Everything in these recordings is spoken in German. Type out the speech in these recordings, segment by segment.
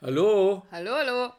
Hallo. Hallo, hallo.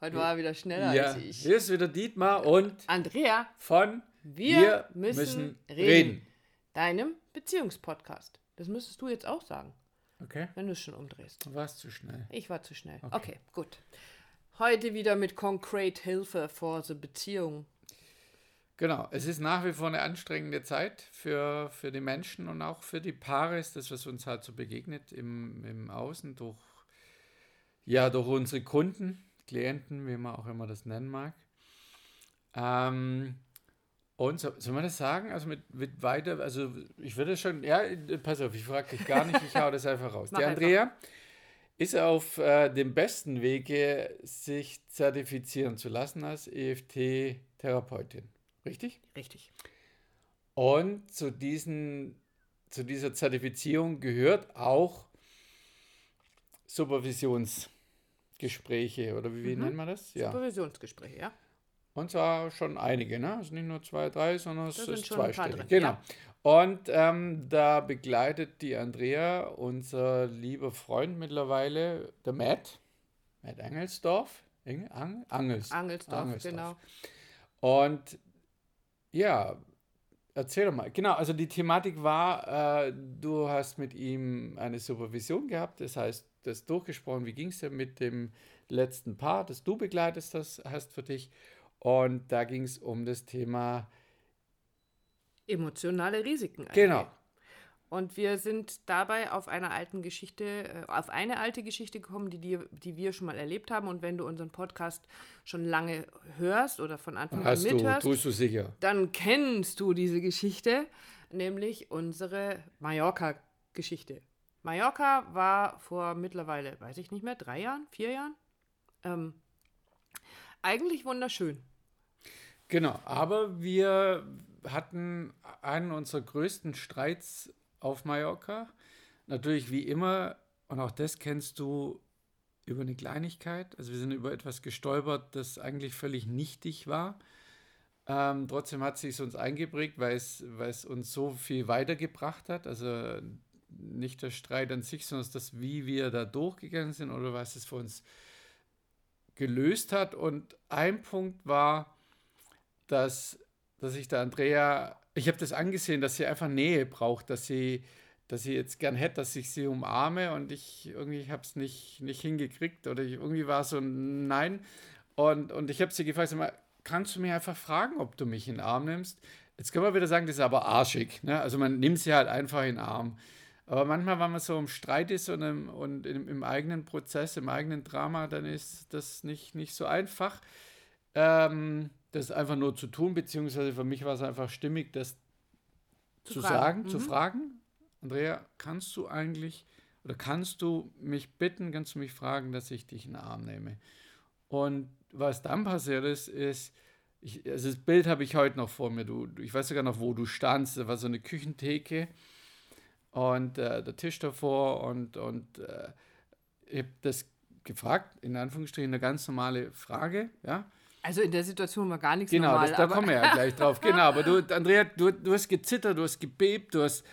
Heute war er wieder schneller Ja, als ich. hier ist wieder Dietmar und Andrea, von wir, müssen, reden. Deinem Beziehungspodcast. Das müsstest du jetzt auch sagen, Okay, wenn du es schon umdrehst. du warst zu schnell. Ich war zu schnell. Okay, gut. Heute wieder mit Concrete Hilfe for the Beziehung. Genau, es ist nach wie vor eine anstrengende Zeit für, für die Menschen und auch für die Paare ist das, was uns halt so begegnet im, im Außen durch, ja, durch unsere Kunden, Klienten, wie man auch immer das nennen mag. Ähm, und so, soll man das sagen? Also mit, mit weiter, also ich würde schon, ja, pass auf, ich frage dich gar nicht, ich hau das einfach raus. Die einfach. Andrea ist auf äh, dem besten Wege, sich zertifizieren zu lassen als EFT-Therapeutin. Richtig? Richtig. Und zu, diesen, zu dieser Zertifizierung gehört auch Supervisionsgespräche oder wie, wie Mhm. nennt man das? Ja. Supervisionsgespräche, ja? Und zwar schon einige, ne? Also nicht nur zwei, drei, sondern es Da sind ist zweistellig. Genau. ja. Und ähm, da begleitet die Andrea unser lieber Freund mittlerweile, der Matt, Matt Angelsdorf. Eng- Ang, Angels, Angelsdorf, Angelsdorf. genau. Und ja, erzähl doch mal. Genau, also die Thematik war, äh, du hast mit ihm eine Supervision gehabt, das heißt, das durchgesprochen, wie ging es dir mit dem letzten Paar, das du begleitest das hast für dich. Und da ging es um das Thema, Emotionale Risiken. eingehen. genau, Und wir sind dabei auf einer alten Geschichte, äh, auf eine alte Geschichte gekommen, die, die, die wir schon mal erlebt haben. Und wenn du unseren Podcast schon lange hörst oder von Anfang an hast du, mithörst, tust du sicher. dann kennst du diese Geschichte, nämlich unsere Mallorca-Geschichte. Mallorca war vor mittlerweile, weiß ich nicht mehr, drei Jahren, vier Jahren, ähm, eigentlich wunderschön. Genau, aber wir hatten einen unserer größten Streits auf Mallorca. Natürlich wie immer, und auch das kennst du über eine Kleinigkeit. Also wir sind über etwas gestolpert, das eigentlich völlig nichtig war. Ähm, trotzdem hat es sich uns eingeprägt, weil es, uns so viel weitergebracht hat. Also nicht der Streit an sich, sondern das, wie wir da durchgegangen sind oder was es für uns gelöst hat. Und ein Punkt war, dass, dass ich der Andrea, ich habe das angesehen, dass sie einfach Nähe braucht, dass sie, dass sie jetzt gern hätte, dass ich sie umarme und ich irgendwie habe es nicht, nicht hingekriegt oder ich, irgendwie war so ein Nein. Und, und ich habe sie gefragt, sag mal, kannst du mir einfach fragen, ob du mich in den Arm nimmst? Jetzt können wir wieder sagen, das ist aber arschig. Ne? Also man nimmt sie halt einfach in den Arm. Aber manchmal, wenn man so im Streit ist und im, und im, im eigenen Prozess, im eigenen Drama, dann ist das nicht, nicht so einfach, ähm, das einfach nur zu tun, beziehungsweise für mich war es einfach stimmig, das zu, Zu sagen, fragen. zu Mhm. fragen. Andrea, kannst du eigentlich oder kannst du mich bitten, kannst du mich fragen, dass ich dich in den Arm nehme? Und was dann passiert ist, ist, ich, also das Bild habe ich heute noch vor mir. Du- ich weiß sogar noch, wo du standst. Da war so eine Küchentheke und äh, der Tisch davor und, und äh, ich habe das gefragt, in Anführungsstrichen eine ganz normale Frage, ja. Also in der Situation war gar nichts Genau, normal. das, da kommen wir ja gleich drauf. Genau, aber du, Andrea, du, du hast gezittert, du hast gebebt, du hast,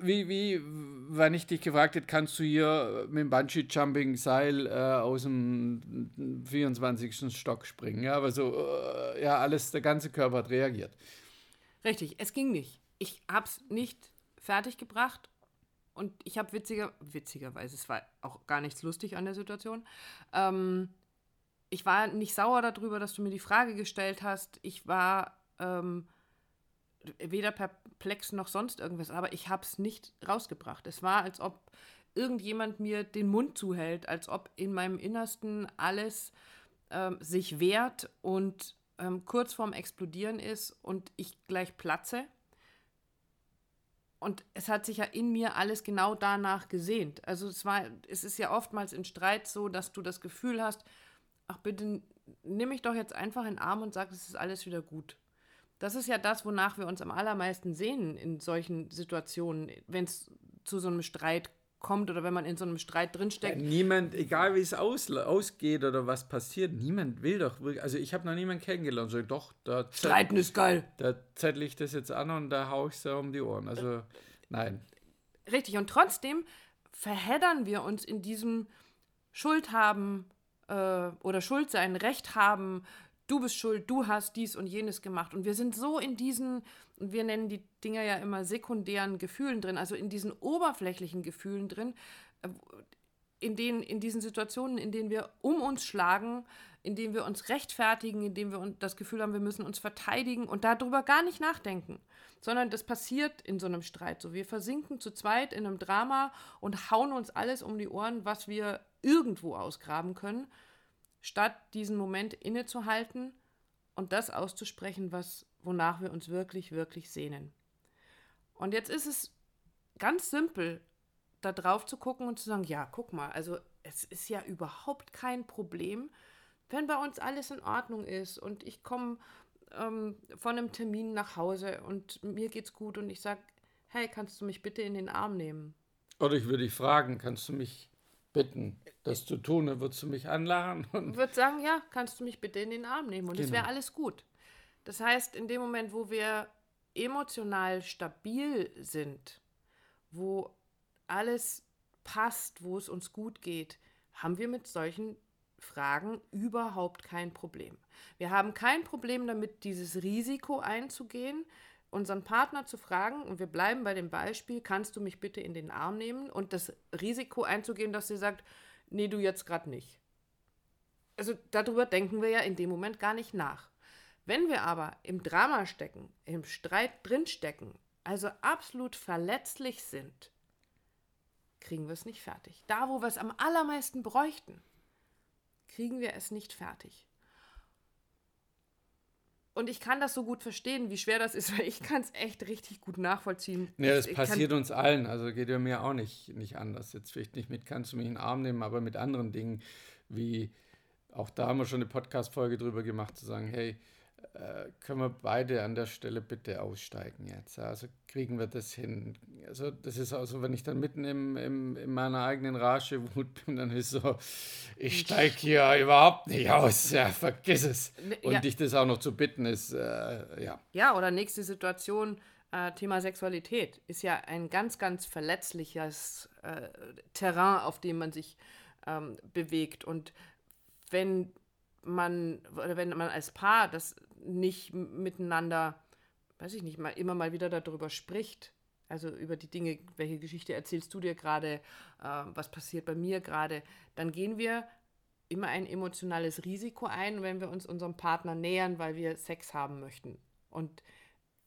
wie, wie, wenn ich dich gefragt hätte, kannst du hier mit dem Bungee-Jumping-Seil äh, aus dem 24. Stock springen? Ja, aber so, äh, ja, alles, der ganze Körper hat reagiert. Richtig, es ging nicht. Ich hab's nicht fertiggebracht und ich habe witziger, witzigerweise, es war auch gar nichts lustig an der Situation. Ähm, ich war nicht sauer darüber, dass du mir die Frage gestellt hast. Ich war ähm, weder perplex noch sonst irgendwas, aber ich habe es nicht rausgebracht. Es war, als ob irgendjemand mir den Mund zuhält, als ob in meinem Innersten alles ähm, sich wehrt und ähm, kurz vorm Explodieren ist und ich gleich platze. Und es hat sich ja in mir alles genau danach gesehnt. Also es war, es ist ja oftmals in Streit so, dass du das Gefühl hast, ach bitte nimm mich doch jetzt einfach in den Arm und sag, es ist alles wieder gut. Das ist ja das, wonach wir uns am allermeisten sehnen in solchen Situationen, wenn es zu so einem Streit kommt oder wenn man in so einem Streit drinsteckt. Niemand, egal wie es aus, ausgeht oder was passiert, niemand will doch, wirklich- also ich habe noch niemanden kennengelernt, so doch, da, Streiten ist geil. da zettel ich das jetzt an und da hau ich so um die Ohren. Also nein. Richtig, und trotzdem verheddern wir uns in diesem Schuld haben äh, oder Schuld sein, Recht haben, du bist schuld, du hast dies und jenes gemacht. Und wir sind so in diesen, wir nennen die Dinger ja immer sekundären Gefühlen drin, also in diesen oberflächlichen Gefühlen drin, äh, in, denen, in diesen Situationen, in denen wir um uns schlagen, in denen wir uns rechtfertigen, in denen wir das Gefühl haben, wir müssen uns verteidigen und darüber gar nicht nachdenken, sondern das passiert in so einem Streit. So, wir versinken zu zweit in einem Drama und hauen uns alles um die Ohren, was wir irgendwo ausgraben können, statt diesen Moment innezuhalten und das auszusprechen, was, wonach wir uns wirklich, wirklich sehnen. Und jetzt ist es ganz simpel, da drauf zu gucken und zu sagen, ja, guck mal, also es ist ja überhaupt kein Problem, wenn bei uns alles in Ordnung ist und ich komme ähm, von einem Termin nach Hause und mir geht's gut und ich sage, hey, kannst du mich bitte in den Arm nehmen? Oder ich würde dich fragen, kannst du mich bitten, das zu tun? Dann würdest du mich anlachen. Und würde sagen, ja, kannst du mich bitte in den Arm nehmen und es genau. wäre alles gut. Das heißt, in dem Moment, wo wir emotional stabil sind, wo alles passt, wo es uns gut geht, haben wir mit solchen Fragen überhaupt kein Problem. Wir haben kein Problem damit, dieses Risiko einzugehen, unseren Partner zu fragen, und wir bleiben bei dem Beispiel, kannst du mich bitte in den Arm nehmen und das Risiko einzugehen, dass sie sagt, nee, du jetzt gerade nicht. Also darüber denken wir ja in dem Moment gar nicht nach. Wenn wir aber im Drama stecken, im Streit drinstecken, also absolut verletzlich sind, kriegen wir es nicht fertig. Da, wo wir es am allermeisten bräuchten, kriegen wir es nicht fertig. Und ich kann das so gut verstehen, wie schwer das ist, weil ich kann es echt richtig gut nachvollziehen. Ja, das ich, passiert uns allen. Also geht ja mir auch nicht, nicht anders. Jetzt vielleicht nicht mit, kannst du mich in den Arm nehmen, aber mit anderen Dingen, wie auch da haben wir schon eine Podcast-Folge drüber gemacht, zu sagen, hey, äh, können wir beide an der Stelle bitte aussteigen jetzt? Also kriegen wir das hin? Also das ist also, wenn ich dann mitten im, im, in meiner eigenen Rage Wut bin, dann ist so, ich steige hier überhaupt nicht aus, ja, vergiss es. Ne, Und ja. dich das auch noch zu bitten ist, äh, ja. Ja, oder nächste Situation, äh, Thema Sexualität, ist ja ein ganz, ganz verletzliches äh, Terrain, auf dem man sich ähm, bewegt. Und wenn man, oder wenn man als Paar das nicht miteinander, weiß ich nicht, mal immer mal wieder darüber spricht. Also über die Dinge, welche Geschichte erzählst du dir gerade, äh, was passiert bei mir gerade, dann gehen wir immer ein emotionales Risiko ein, wenn wir uns unserem Partner nähern, weil wir Sex haben möchten. Und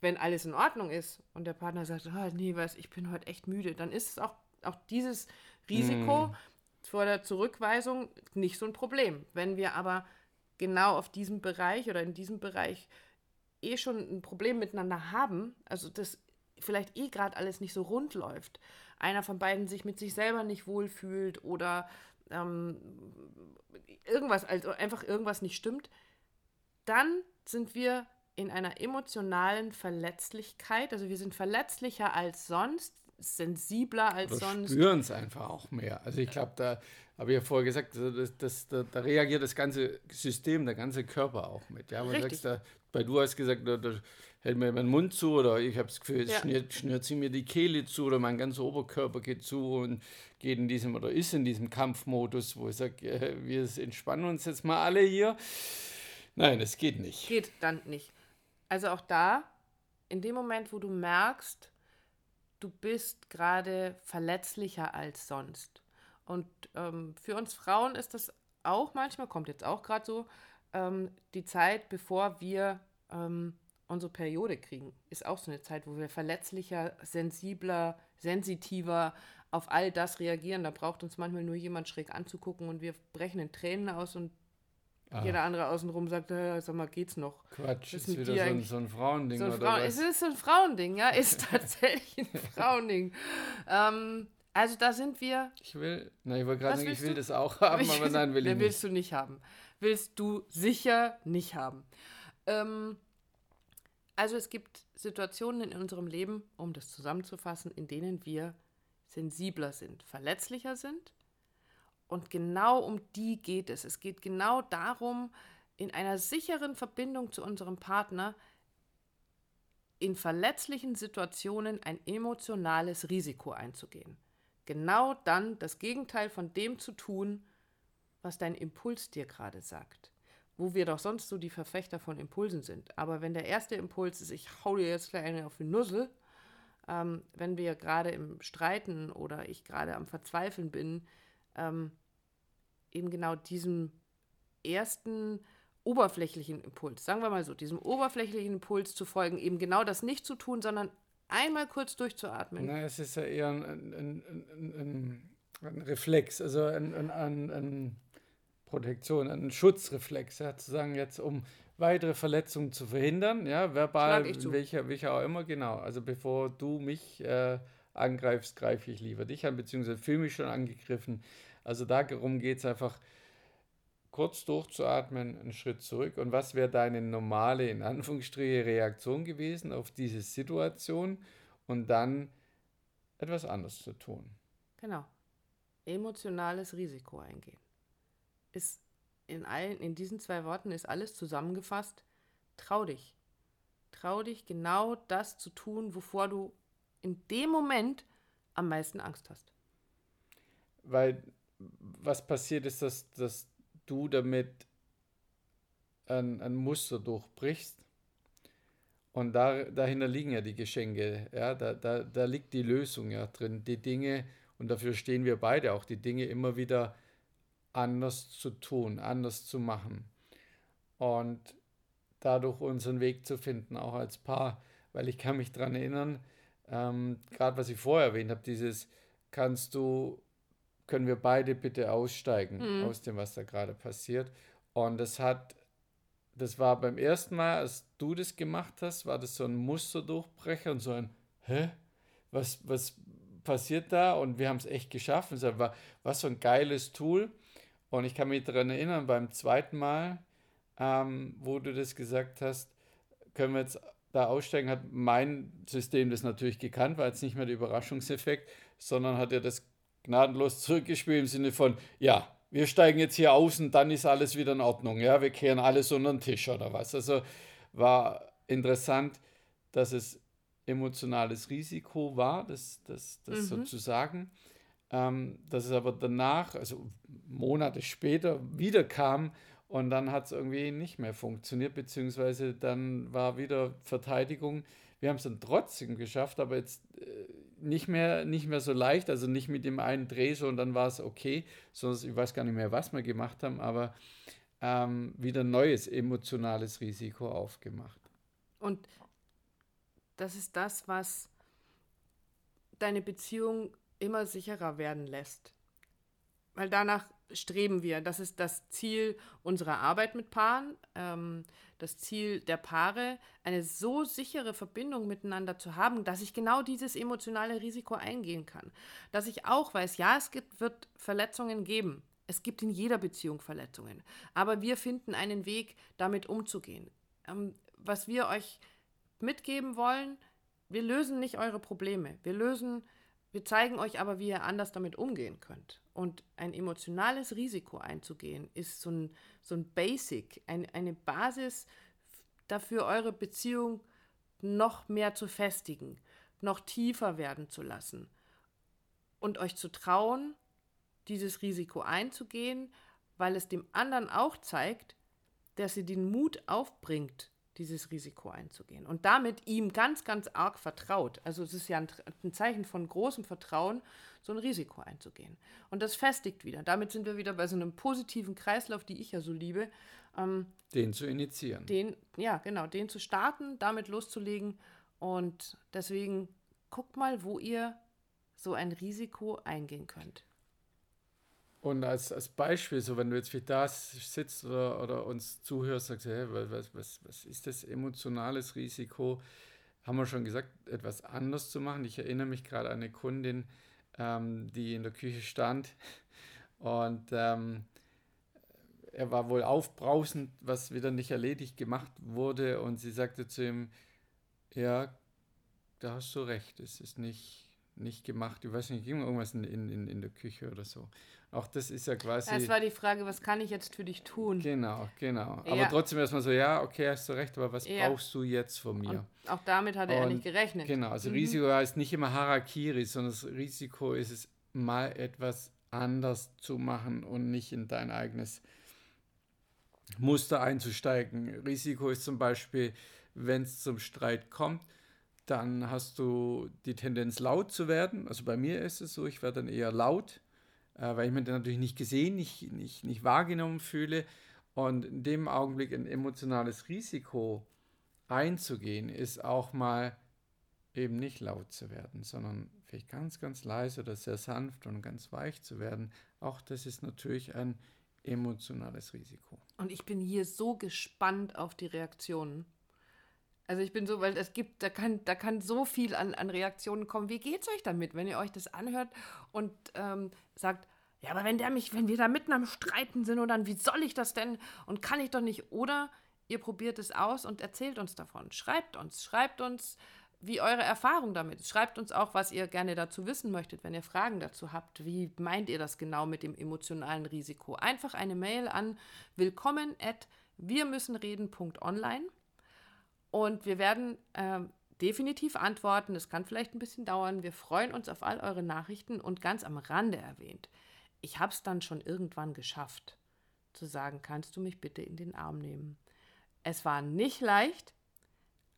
wenn alles in Ordnung ist und der Partner sagt, oh, nee, was, ich bin heute echt müde, dann ist es auch, auch dieses Risiko mm. vor der Zurückweisung nicht so ein Problem. Wenn wir aber genau auf diesem Bereich oder in diesem Bereich eh schon ein Problem miteinander haben, also das vielleicht eh gerade alles nicht so rund läuft, einer von beiden sich mit sich selber nicht wohlfühlt oder ähm, irgendwas, also einfach irgendwas nicht stimmt, dann sind wir in einer emotionalen Verletzlichkeit, also wir sind verletzlicher als sonst, sensibler als Oder sonst. spüren es einfach auch mehr. Also ich glaube, da habe ich ja vorher gesagt, das, das, da, da, reagiert das ganze System, der ganze Körper auch mit. Ja, man sagst, da, bei du hast gesagt, da, da hält mir mein Mund zu oder ich habe das Gefühl, jetzt ja. schnürt, schnürt sie mir die Kehle zu oder mein ganzer Oberkörper geht zu und geht in diesem oder ist in diesem Kampfmodus, wo ich sage, äh, wir entspannen uns jetzt mal alle hier. Nein, das geht nicht. Geht dann nicht. Also auch da, in dem Moment, wo du merkst, du bist gerade verletzlicher als sonst. Und ähm, für uns Frauen ist das auch manchmal, kommt jetzt auch gerade so, ähm, die Zeit, bevor wir ähm, unsere Periode kriegen, ist auch so eine Zeit, wo wir verletzlicher, sensibler, sensitiver auf all das reagieren. Da braucht uns manchmal nur jemand schräg anzugucken und wir brechen in Tränen aus und Ah. Jeder andere außenrum sagt, sag mal, geht's noch? Quatsch, ist, ist wieder so ein, so ein, Frauending so ein oder was? Es ist ein Frauending, ja, ist tatsächlich ein Frauending. Ähm, also da sind wir. Ich will, na, ich wollte gerade sagen, ich will du? das auch haben, aber nein, will ich nicht. willst du nicht haben. Willst du sicher nicht haben. Ähm, also es gibt Situationen in unserem Leben, um das zusammenzufassen, in denen wir sensibler sind, verletzlicher sind und genau um die geht es. Es geht genau darum, in einer sicheren Verbindung zu unserem Partner in verletzlichen Situationen ein emotionales Risiko einzugehen. Genau dann das Gegenteil von dem zu tun, was dein Impuls dir gerade sagt. Wo wir doch sonst so die Verfechter von Impulsen sind. Aber wenn der erste Impuls ist, ich hau dir jetzt gleich eine auf die Nussel, ähm, wenn wir gerade im Streiten oder ich gerade am Verzweifeln bin, ähm, eben genau diesem ersten oberflächlichen Impuls, sagen wir mal so, diesem oberflächlichen Impuls zu folgen, eben genau das nicht zu tun, sondern einmal kurz durchzuatmen. Na, es ist ja eher ein, ein, ein, ein Reflex, also ein, Protektion, ein Schutzreflex, ja, zu sagen, jetzt um weitere Verletzungen zu verhindern, ja, verbal, welcher, welcher auch immer, genau. Also bevor du mich äh, angreifst, greife ich lieber dich an, beziehungsweise fühle mich schon angegriffen. Also darum geht es einfach, kurz durchzuatmen, einen Schritt zurück. Und was wäre deine normale, in Anführungsstriche, Reaktion gewesen auf diese Situation und dann etwas anderes zu tun? Genau. Emotionales Risiko eingehen. Ist in, allen, in diesen zwei Worten ist alles zusammengefasst. Trau dich. Trau dich, genau das zu tun, wovor du in dem Moment am meisten Angst hast. Weil was passiert ist, dass, dass du damit ein, ein Muster durchbrichst. Und da, dahinter liegen ja die Geschenke, ja, da, da, da liegt die Lösung ja drin, die Dinge, und dafür stehen wir beide auch, die Dinge immer wieder anders zu tun, anders zu machen. Und dadurch unseren Weg zu finden, auch als Paar. Weil ich kann mich daran erinnern, ähm, gerade was ich vorher erwähnt habe, dieses, kannst du können wir beide bitte aussteigen mhm. aus dem, was da gerade passiert. Und das hat, das war beim ersten Mal, als du das gemacht hast, war das so ein Musterdurchbrecher und so ein, hä? Was, was passiert da? Und wir haben es echt geschafft. Es war, war so ein geiles Tool. Und ich kann mich daran erinnern, beim zweiten Mal, ähm, wo du das gesagt hast, können wir jetzt da aussteigen, hat mein System das natürlich gekannt, war jetzt nicht mehr der Überraschungseffekt, sondern hat ja das gnadenlos zurückgespielt im Sinne von, ja, wir steigen jetzt hier aus und dann ist alles wieder in Ordnung. Ja, wir kehren alles unter den Tisch oder was. Also war interessant, dass es emotionales Risiko war, das, das, das mhm. sozusagen. Ähm, dass es aber danach, also Monate später, wieder kam und dann hat es irgendwie nicht mehr funktioniert, beziehungsweise dann war wieder Verteidigung. Wir haben es dann trotzdem geschafft, aber jetzt äh, nicht mehr, nicht mehr so leicht, also nicht mit dem einen Dreh so und dann war es okay, sondern ich weiß gar nicht mehr, was wir gemacht haben, aber ähm, wieder neues emotionales Risiko aufgemacht. Und das ist das, was deine Beziehung immer sicherer werden lässt. Weil danach streben wir. Das ist das Ziel unserer Arbeit mit Paaren, ähm, das Ziel der Paare, eine so sichere Verbindung miteinander zu haben, dass ich genau dieses emotionale Risiko eingehen kann. Dass ich auch weiß, ja, es gibt, wird Verletzungen geben. Es gibt in jeder Beziehung Verletzungen. Aber wir finden einen Weg, damit umzugehen. Ähm, was wir euch mitgeben wollen, wir lösen nicht eure Probleme. Wir lösen, wir zeigen euch aber, wie ihr anders damit umgehen könnt. Und ein emotionales Risiko einzugehen, ist so ein, so ein Basic, ein, eine Basis dafür, eure Beziehung noch mehr zu festigen, noch tiefer werden zu lassen und euch zu trauen, dieses Risiko einzugehen, weil es dem anderen auch zeigt, dass ihr den Mut aufbringt, dieses Risiko einzugehen und damit ihm ganz, ganz arg vertraut. Also es ist ja ein, ein Zeichen von großem Vertrauen so ein Risiko einzugehen. Und das festigt wieder. Damit sind wir wieder bei so einem positiven Kreislauf, die ich ja so liebe. Ähm, den zu initiieren. Den, ja, genau, den zu starten, damit loszulegen. Und deswegen guckt mal, wo ihr so ein Risiko eingehen könnt. Und als, als Beispiel, so wenn du jetzt wie da sitzt oder, oder uns zuhörst, sagst, hey, was, was, was ist das emotionales Risiko? Haben wir schon gesagt, etwas anders zu machen. Ich erinnere mich gerade an eine Kundin, ähm, die in der Küche stand. Und ähm, er war wohl aufbrausend, was wieder nicht erledigt gemacht wurde. Und sie sagte zu ihm, ja, da hast du recht, es ist nicht, nicht gemacht. Ich weiß nicht, ging irgendwas in, in, in der Küche oder so. Auch das ist ja quasi. Es war die Frage, was kann ich jetzt für dich tun? Genau, genau. Ja. Aber trotzdem erstmal so, ja, okay, hast du recht, aber was ja. brauchst du jetzt von mir? Und auch damit hat er Und, nicht gerechnet. Genau, also mhm. Risiko heißt nicht immer Harakiri, sondern das Risiko ist es, mal etwas anders zu machen und nicht in dein eigenes Muster einzusteigen. Risiko ist zum Beispiel, wenn es zum Streit kommt, dann hast du die Tendenz laut zu werden. Also bei mir ist es so, ich werde dann eher laut, äh, weil ich mich dann natürlich nicht gesehen, nicht, nicht, nicht wahrgenommen fühle. Und in dem Augenblick ein emotionales Risiko einzugehen, ist auch mal eben nicht laut zu werden, sondern vielleicht ganz, ganz leise oder sehr sanft und ganz weich zu werden. Auch das ist natürlich ein emotionales Risiko. Und ich bin hier so gespannt auf die Reaktionen. Also ich bin so, weil es gibt, da kann, da kann so viel an, an Reaktionen kommen. Wie geht's euch damit, wenn ihr euch das anhört und ähm, sagt, ja, aber wenn der mich, wenn wir da mitten am Streiten sind und dann, wie soll ich das denn? Und kann ich doch nicht. Oder ihr probiert es aus und erzählt uns davon. Schreibt uns, schreibt uns, wie eure Erfahrung damit ist. Schreibt uns auch, was ihr gerne dazu wissen möchtet, wenn ihr Fragen dazu habt. Wie meint ihr das genau mit dem emotionalen Risiko? Einfach eine Mail an willkommen at wirmüssenreden.online und wir werden äh, definitiv antworten. Es kann vielleicht ein bisschen dauern. Wir freuen uns auf all eure Nachrichten und ganz am Rande erwähnt. Ich habe es dann schon irgendwann geschafft, zu sagen, kannst du mich bitte in den Arm nehmen. Es war nicht leicht,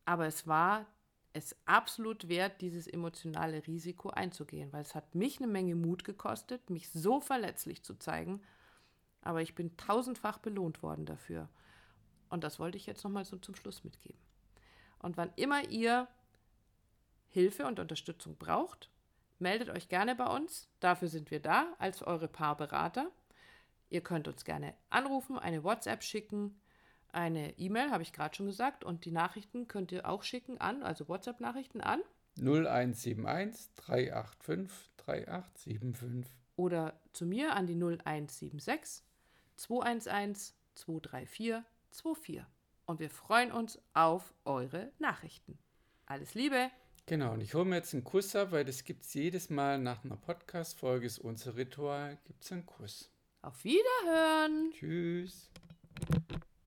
aber es war es absolut wert, dieses emotionale Risiko einzugehen, weil es hat mich eine Menge Mut gekostet, mich so verletzlich zu zeigen, aber ich bin tausendfach belohnt worden dafür. Und das wollte ich jetzt nochmal so zum Schluss mitgeben. Und wann immer ihr Hilfe und Unterstützung braucht, meldet euch gerne bei uns. Dafür sind wir da als eure Paarberater. Ihr könnt uns gerne anrufen, eine WhatsApp schicken, eine E-Mail, habe ich gerade schon gesagt, und die Nachrichten könnt ihr auch schicken an, also WhatsApp-Nachrichten an 0171 385 3875 oder zu mir an die 0176 211 234 24 und wir freuen uns auf eure Nachrichten. Alles Liebe! Genau, und ich hole mir jetzt einen Kuss ab, weil das gibt es jedes Mal nach einer Podcast-Folge, ist unser Ritual, gibt es einen Kuss. Auf Wiederhören! Tschüss!